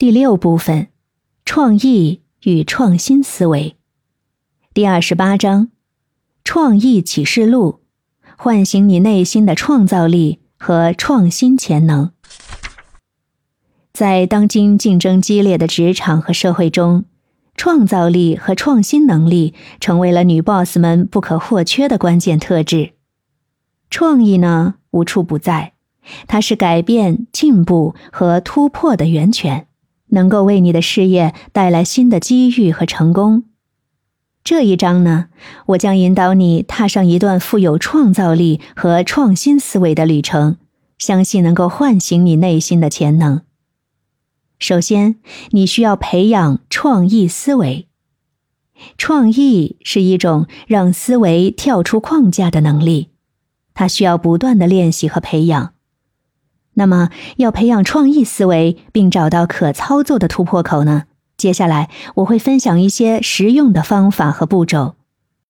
第六部分：创意与创新思维。第二十八章：创意启示录，唤醒你内心的创造力和创新潜能。在当今竞争激烈的职场和社会中，创造力和创新能力成为了女 boss 们不可或缺的关键特质。创意呢，无处不在，它是改变、进步和突破的源泉。能够为你的事业带来新的机遇和成功。这一章呢，我将引导你踏上一段富有创造力和创新思维的旅程，相信能够唤醒你内心的潜能。首先，你需要培养创意思维。创意是一种让思维跳出框架的能力，它需要不断的练习和培养。那么，要培养创意思维并找到可操作的突破口呢？接下来我会分享一些实用的方法和步骤。